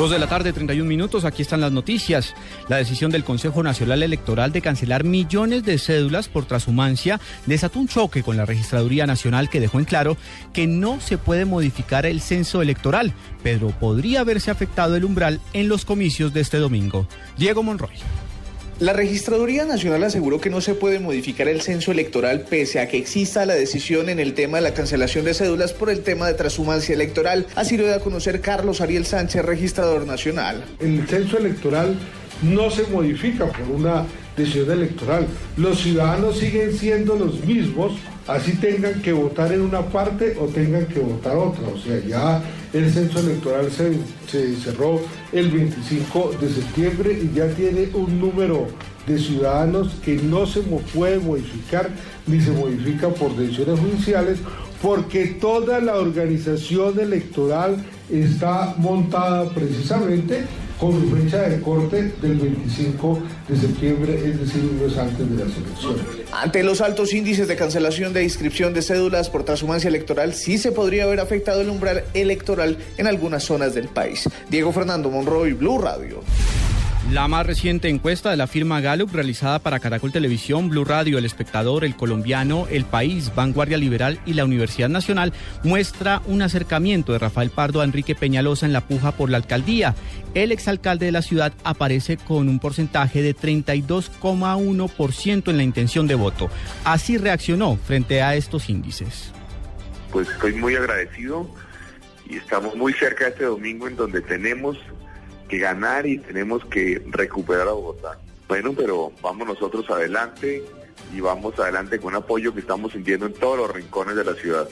Dos de la tarde, 31 minutos. Aquí están las noticias. La decisión del Consejo Nacional Electoral de cancelar millones de cédulas por transhumancia desató un choque con la Registraduría Nacional que dejó en claro que no se puede modificar el censo electoral, pero podría haberse afectado el umbral en los comicios de este domingo. Diego Monroy. La Registraduría Nacional aseguró que no se puede modificar el censo electoral pese a que exista la decisión en el tema de la cancelación de cédulas por el tema de transhumancia electoral. Así lo dio a conocer Carlos Ariel Sánchez, registrador nacional. El censo electoral no se modifica por una decisión electoral. Los ciudadanos siguen siendo los mismos, así tengan que votar en una parte o tengan que votar otra. O sea, ya el censo electoral se, se cerró el 25 de septiembre y ya tiene un número de ciudadanos que no se puede modificar ni se modifica por decisiones judiciales porque toda la organización electoral está montada precisamente con fecha de corte del 25 de septiembre, es decir, un mes antes de las elecciones. Ante los altos índices de cancelación de inscripción de cédulas por transhumancia electoral, sí se podría haber afectado el umbral electoral en algunas zonas del país. Diego Fernando Monroy, Blue Radio. La más reciente encuesta de la firma Gallup realizada para Caracol Televisión, Blue Radio, El Espectador, El Colombiano, El País, Vanguardia Liberal y la Universidad Nacional muestra un acercamiento de Rafael Pardo a Enrique Peñalosa en la puja por la alcaldía. El exalcalde de la ciudad aparece con un porcentaje de 32,1% en la intención de voto. Así reaccionó frente a estos índices. Pues estoy muy agradecido y estamos muy cerca de este domingo en donde tenemos que ganar y tenemos que recuperar a Bogotá. Bueno, pero vamos nosotros adelante y vamos adelante con un apoyo que estamos sintiendo en todos los rincones de la ciudad.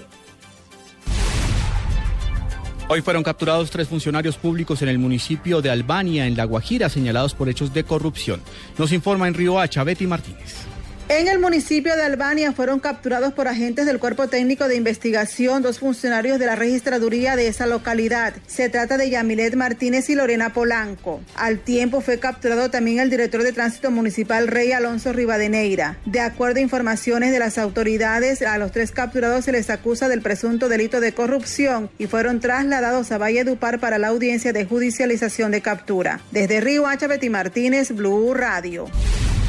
Hoy fueron capturados tres funcionarios públicos en el municipio de Albania, en La Guajira, señalados por hechos de corrupción. Nos informa en Río Hacha, Betty Martínez. En el municipio de Albania fueron capturados por agentes del Cuerpo Técnico de Investigación dos funcionarios de la registraduría de esa localidad. Se trata de Yamilet Martínez y Lorena Polanco. Al tiempo fue capturado también el director de tránsito municipal Rey Alonso Rivadeneira. De acuerdo a informaciones de las autoridades, a los tres capturados se les acusa del presunto delito de corrupción y fueron trasladados a Valledupar para la audiencia de judicialización de captura. Desde Río Hacha, Betty Martínez, Blue Radio.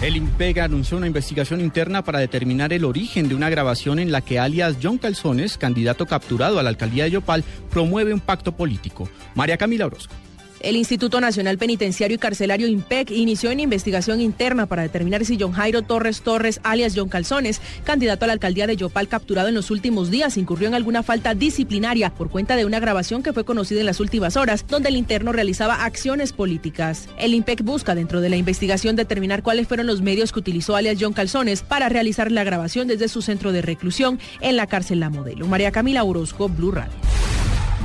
El IMPEG anunció una investigación interna para determinar el origen de una grabación en la que alias John Calzones, candidato capturado a la alcaldía de Yopal, promueve un pacto político. María Camila Orozco. El Instituto Nacional Penitenciario y Carcelario IMPEC inició una investigación interna para determinar si John Jairo Torres Torres, alias John Calzones, candidato a la alcaldía de Yopal capturado en los últimos días, incurrió en alguna falta disciplinaria por cuenta de una grabación que fue conocida en las últimas horas, donde el interno realizaba acciones políticas. El IMPEC busca dentro de la investigación determinar cuáles fueron los medios que utilizó alias John Calzones para realizar la grabación desde su centro de reclusión en la cárcel La Modelo. María Camila Orozco, Blue Radio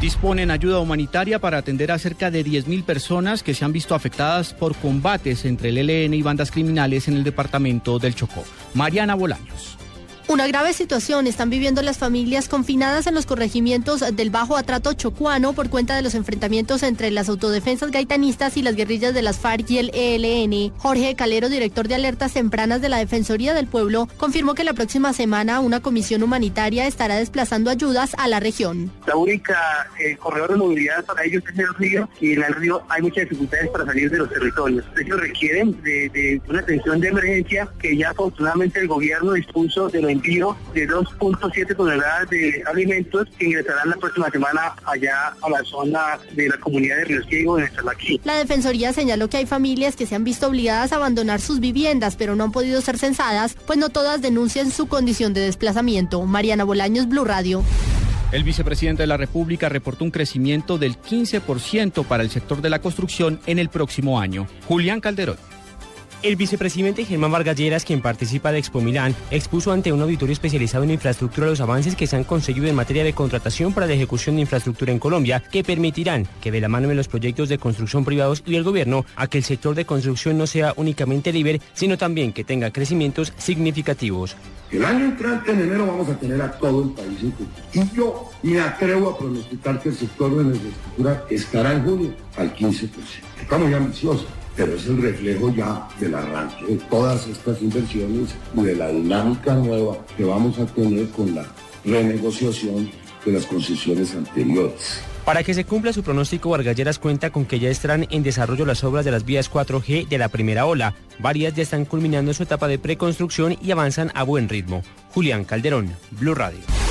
disponen ayuda humanitaria para atender a cerca de 10.000 personas que se han visto afectadas por combates entre el ELN y bandas criminales en el departamento del Chocó. Mariana Bolaños. Una grave situación están viviendo las familias confinadas en los corregimientos del Bajo Atrato Chocuano por cuenta de los enfrentamientos entre las autodefensas gaitanistas y las guerrillas de las FARC y el ELN. Jorge Calero, director de alertas tempranas de la Defensoría del Pueblo, confirmó que la próxima semana una comisión humanitaria estará desplazando ayudas a la región. La única eh, corredor de movilidad para ellos es el río y en el río hay muchas dificultades para salir de los territorios. Ellos requieren de, de una atención de emergencia que ya afortunadamente el gobierno dispuso de los envío de 2.7 toneladas de alimentos que ingresarán la próxima semana allá a la zona de la comunidad de Río Ciego en Salaquí. La Defensoría señaló que hay familias que se han visto obligadas a abandonar sus viviendas, pero no han podido ser censadas, pues no todas denuncian su condición de desplazamiento. Mariana Bolaños, Blue Radio. El vicepresidente de la República reportó un crecimiento del 15% para el sector de la construcción en el próximo año. Julián Calderón. El vicepresidente Germán Vargas Lleras, quien participa de Expo Milán, expuso ante un auditorio especializado en infraestructura los avances que se han conseguido en materia de contratación para la ejecución de infraestructura en Colombia, que permitirán que de la mano de los proyectos de construcción privados y del gobierno a que el sector de construcción no sea únicamente libre, sino también que tenga crecimientos significativos. El año entrante en enero vamos a tener a todo el país en Y yo me atrevo a pronosticar que el sector de la infraestructura estará en junio al 15%. Estamos ya ambiciosos pero es el reflejo ya del arranque de todas estas inversiones y de la dinámica nueva que vamos a tener con la renegociación de las concesiones anteriores. Para que se cumpla su pronóstico, Vargalleras cuenta con que ya estarán en desarrollo las obras de las vías 4G de la primera ola. Varias ya están culminando su etapa de preconstrucción y avanzan a buen ritmo. Julián Calderón, Blue Radio.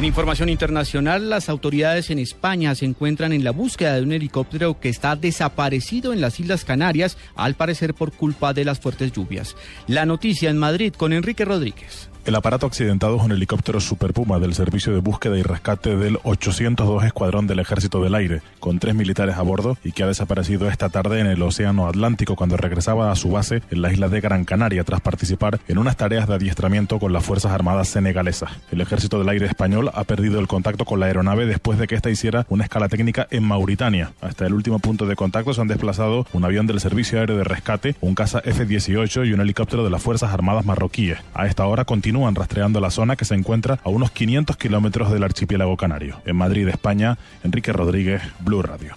En información internacional, las autoridades en España se encuentran en la búsqueda de un helicóptero que está desaparecido en las Islas Canarias, al parecer por culpa de las fuertes lluvias. La noticia en Madrid con Enrique Rodríguez. El aparato accidentado es un helicóptero Super Puma del Servicio de Búsqueda y Rescate del 802 Escuadrón del Ejército del Aire, con tres militares a bordo y que ha desaparecido esta tarde en el Océano Atlántico cuando regresaba a su base en la isla de Gran Canaria tras participar en unas tareas de adiestramiento con las Fuerzas Armadas senegalesas. El Ejército del Aire español ha perdido el contacto con la aeronave después de que ésta hiciera una escala técnica en Mauritania. Hasta el último punto de contacto se han desplazado un avión del Servicio Aéreo de Rescate, un caza F-18 y un helicóptero de las Fuerzas Armadas marroquíes. A esta hora continúa continúan rastreando la zona que se encuentra a unos 500 kilómetros del archipiélago canario. En Madrid, España, Enrique Rodríguez, Blue Radio.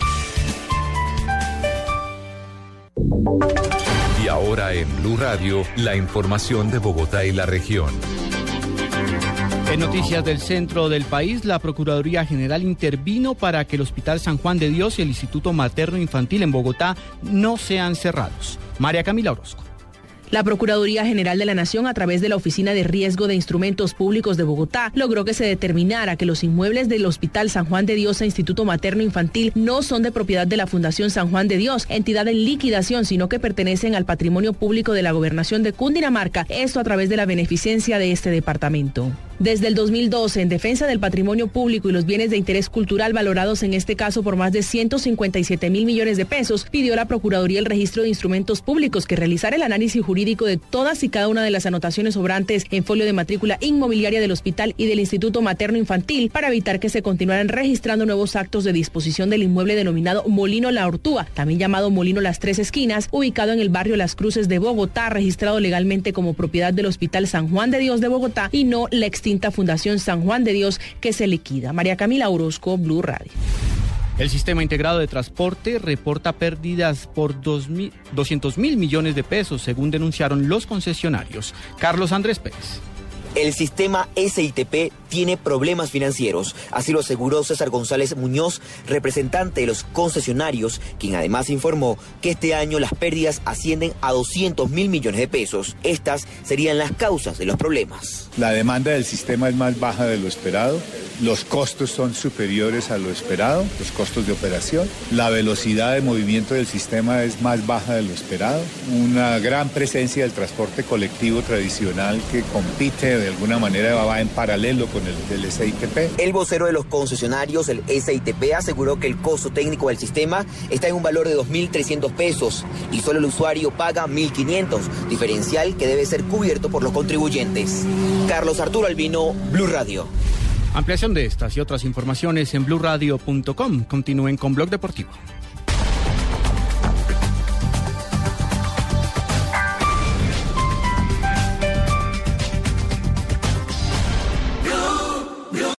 Y ahora en Blue Radio, la información de Bogotá y la región. En noticias del centro del país, la Procuraduría General intervino para que el Hospital San Juan de Dios y el Instituto Materno Infantil en Bogotá no sean cerrados. María Camila Orozco. La Procuraduría General de la Nación, a través de la Oficina de Riesgo de Instrumentos Públicos de Bogotá, logró que se determinara que los inmuebles del Hospital San Juan de Dios e Instituto Materno Infantil no son de propiedad de la Fundación San Juan de Dios, entidad en liquidación, sino que pertenecen al patrimonio público de la Gobernación de Cundinamarca, esto a través de la beneficencia de este departamento. Desde el 2012, en defensa del patrimonio público y los bienes de interés cultural valorados en este caso por más de 157 mil millones de pesos, pidió la Procuraduría el registro de instrumentos públicos que realizara el análisis jurídico de todas y cada una de las anotaciones sobrantes en folio de matrícula inmobiliaria del hospital y del Instituto Materno Infantil para evitar que se continuaran registrando nuevos actos de disposición del inmueble denominado Molino La Ortúa, también llamado Molino Las Tres Esquinas, ubicado en el barrio Las Cruces de Bogotá, registrado legalmente como propiedad del Hospital San Juan de Dios de Bogotá y no la Fundación San Juan de Dios que se liquida. María Camila Orozco, Blue Radio. El sistema integrado de transporte reporta pérdidas por 200 mil millones de pesos, según denunciaron los concesionarios. Carlos Andrés Pérez. El sistema SITP tiene problemas financieros, así lo aseguró César González Muñoz, representante de los concesionarios, quien además informó que este año las pérdidas ascienden a 200 mil millones de pesos. Estas serían las causas de los problemas. La demanda del sistema es más baja de lo esperado, los costos son superiores a lo esperado, los costos de operación, la velocidad de movimiento del sistema es más baja de lo esperado, una gran presencia del transporte colectivo tradicional que compite de alguna manera va en paralelo con el del SITP. El vocero de los concesionarios, el SITP, aseguró que el costo técnico del sistema está en un valor de 2.300 pesos y solo el usuario paga 1.500, diferencial que debe ser cubierto por los contribuyentes. Carlos Arturo Albino, Blue Radio. Ampliación de estas y otras informaciones en blueradio.com. Continúen con Blog Deportivo.